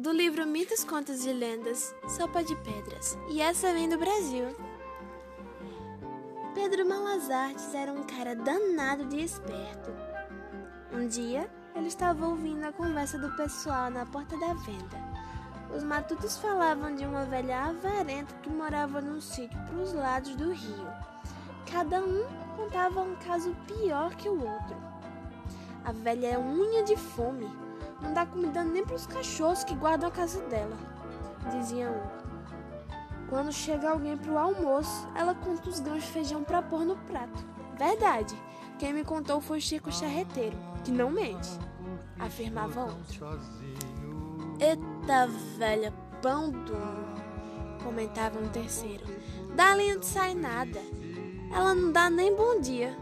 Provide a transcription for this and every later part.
do livro Mitos, Contos e Lendas, Sopa de Pedras. E essa vem do Brasil. Pedro Malazartes era um cara danado de esperto. Um dia, ele estava ouvindo a conversa do pessoal na porta da venda. Os matutos falavam de uma velha avarenta que morava num sítio para os lados do rio. Cada um contava um caso pior que o outro. A velha é unha de fome não dá comida nem para os cachorros que guardam a casa dela, dizia um. Quando chega alguém para o almoço, ela conta os grãos de feijão para pôr no prato. Verdade. Quem me contou foi o Chico Charreteiro, que não mente, afirmava outro. Eita velha, pão duro, comentava um terceiro. Dali não sai nada. Ela não dá nem bom dia.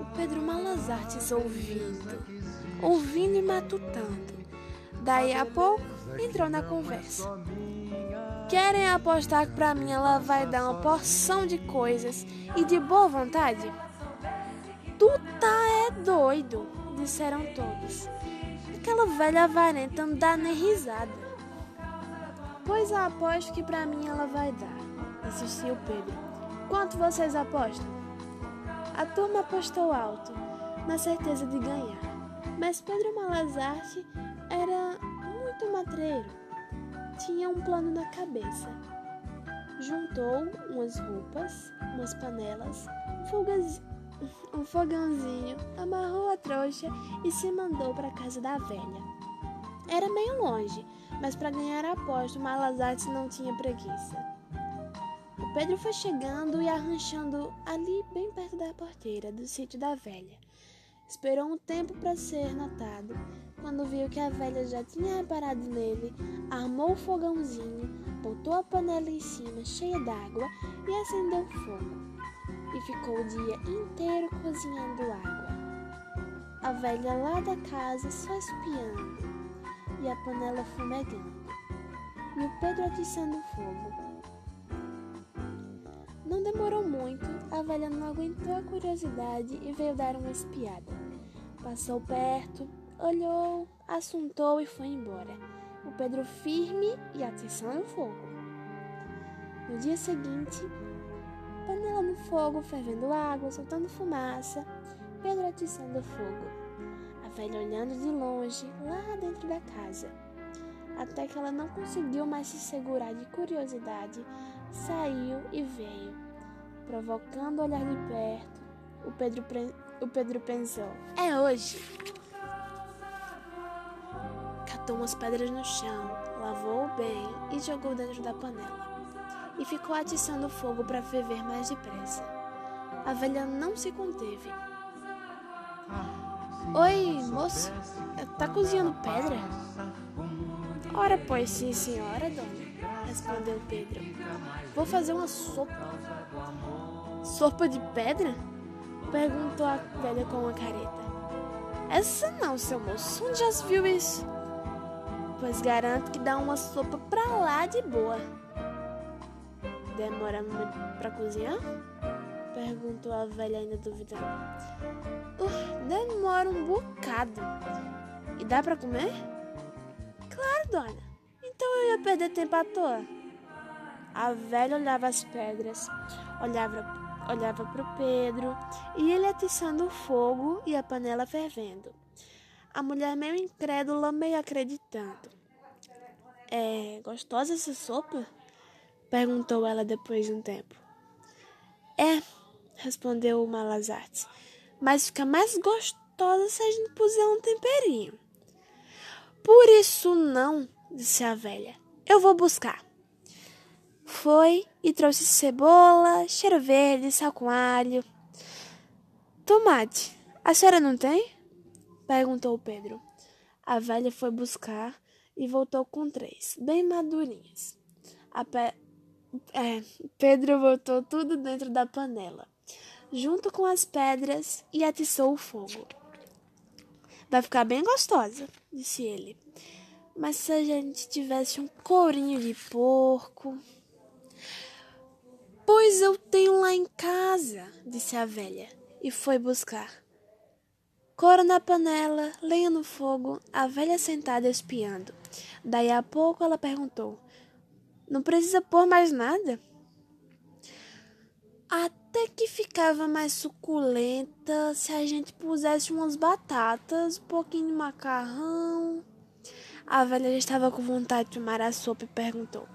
O Pedro Malazartes ouvindo ouvindo e matutando. Daí a pouco entrou na conversa. Querem apostar que pra mim ela vai dar uma porção de coisas e de boa vontade? Tu tá é doido, disseram todos. Aquela velha avarenta não dá nem risada. Pois aposto que pra mim ela vai dar, insistiu Pedro. Quanto vocês apostam? A turma apostou alto, na certeza de ganhar. Mas Pedro Malazarte era muito matreiro. Tinha um plano na cabeça. Juntou umas roupas, umas panelas, um, um fogãozinho, amarrou a trouxa e se mandou para a casa da velha. Era meio longe, mas para ganhar a aposta, Malazarte não tinha preguiça. O Pedro foi chegando e arranchando ali bem perto da porteira do sítio da velha. Esperou um tempo para ser notado. Quando viu que a velha já tinha reparado nele, armou o fogãozinho, botou a panela em cima cheia d'água e acendeu fogo. E ficou o dia inteiro cozinhando água. A velha lá da casa só espiando e a panela fumegando. E o Pedro atiçando fogo. Não demorou muito, a velha não aguentou a curiosidade e veio dar uma espiada. Passou perto, olhou, assuntou e foi embora. O Pedro firme e atiçando fogo. No dia seguinte, panela no fogo, fervendo água, soltando fumaça, Pedro atiçando fogo. A velha olhando de longe, lá dentro da casa. Até que ela não conseguiu mais se segurar de curiosidade, saiu e veio, provocando o olhar de perto. O Pedro, o Pedro pensou: É hoje. Catou umas pedras no chão, lavou bem e jogou dentro da panela. E ficou atiçando o fogo para ferver mais depressa. A velha não se conteve. Oi, moço, tá cozinhando pedra? Ora, pois sim, senhora, dona respondeu Pedro. Vou fazer uma sopa. Sopa de pedra? Perguntou a velha com uma careta. Essa não, seu moço. Onde já se viu isso? Pois garanto que dá uma sopa pra lá de boa. Demora muito pra cozinhar? Perguntou a velha ainda duvidando. Uh, demora um bocado. E dá pra comer? Claro, dona. Então eu ia perder tempo à toa. A velha olhava as pedras, olhava, olhava para o Pedro e ele atiçando o fogo e a panela fervendo. A mulher meio incrédula, meio acreditando. É gostosa essa sopa? Perguntou ela depois de um tempo. É, respondeu o Malazarte, mas fica mais gostosa se a gente puser um temperinho. Por isso não, disse a velha. Eu vou buscar. Foi e trouxe cebola, cheiro verde, sal com alho. Tomate, a senhora não tem? perguntou Pedro. A velha foi buscar e voltou com três, bem madurinhas. Pe... É, Pedro botou tudo dentro da panela, junto com as pedras, e atiçou o fogo. Vai ficar bem gostosa, disse ele. Mas se a gente tivesse um corinho de porco. Pois eu tenho lá em casa, disse a velha, e foi buscar. Couro na panela, lenha no fogo, a velha sentada espiando. Daí a pouco ela perguntou: Não precisa pôr mais nada? Até que ficava mais suculenta se a gente pusesse umas batatas, um pouquinho de macarrão. A velha já estava com vontade de tomar a sopa e perguntou: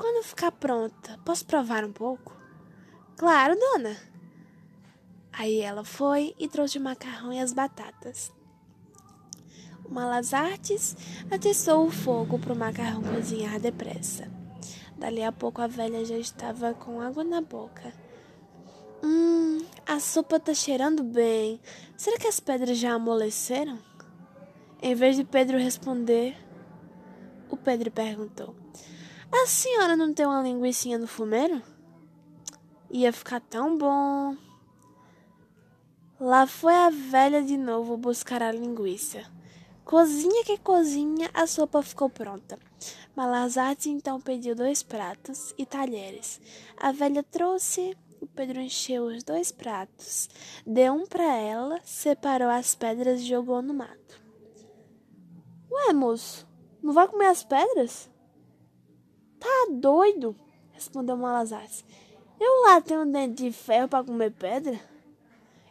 Quando ficar pronta, posso provar um pouco? Claro, dona. Aí ela foi e trouxe o macarrão e as batatas. O Malazartes atiçou o fogo para o macarrão cozinhar depressa. Dali a pouco a velha já estava com água na boca. Hum, a sopa tá cheirando bem. Será que as pedras já amoleceram? Em vez de Pedro responder, o Pedro perguntou: A senhora não tem uma linguiça no fumeiro? Ia ficar tão bom. Lá foi a velha de novo buscar a linguiça. Cozinha que cozinha, a sopa ficou pronta. Malazarte então pediu dois pratos e talheres. A velha trouxe, o Pedro encheu os dois pratos, deu um para ela, separou as pedras e jogou no mato. Ué, moço, não vai comer as pedras? Tá doido? respondeu Malazarte. Eu lá tenho um dente de ferro para comer pedra?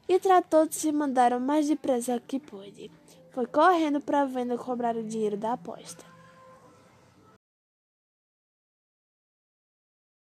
e tratou de se mandar o mais depressa que pôde. Foi correndo para a venda cobrar o dinheiro da aposta.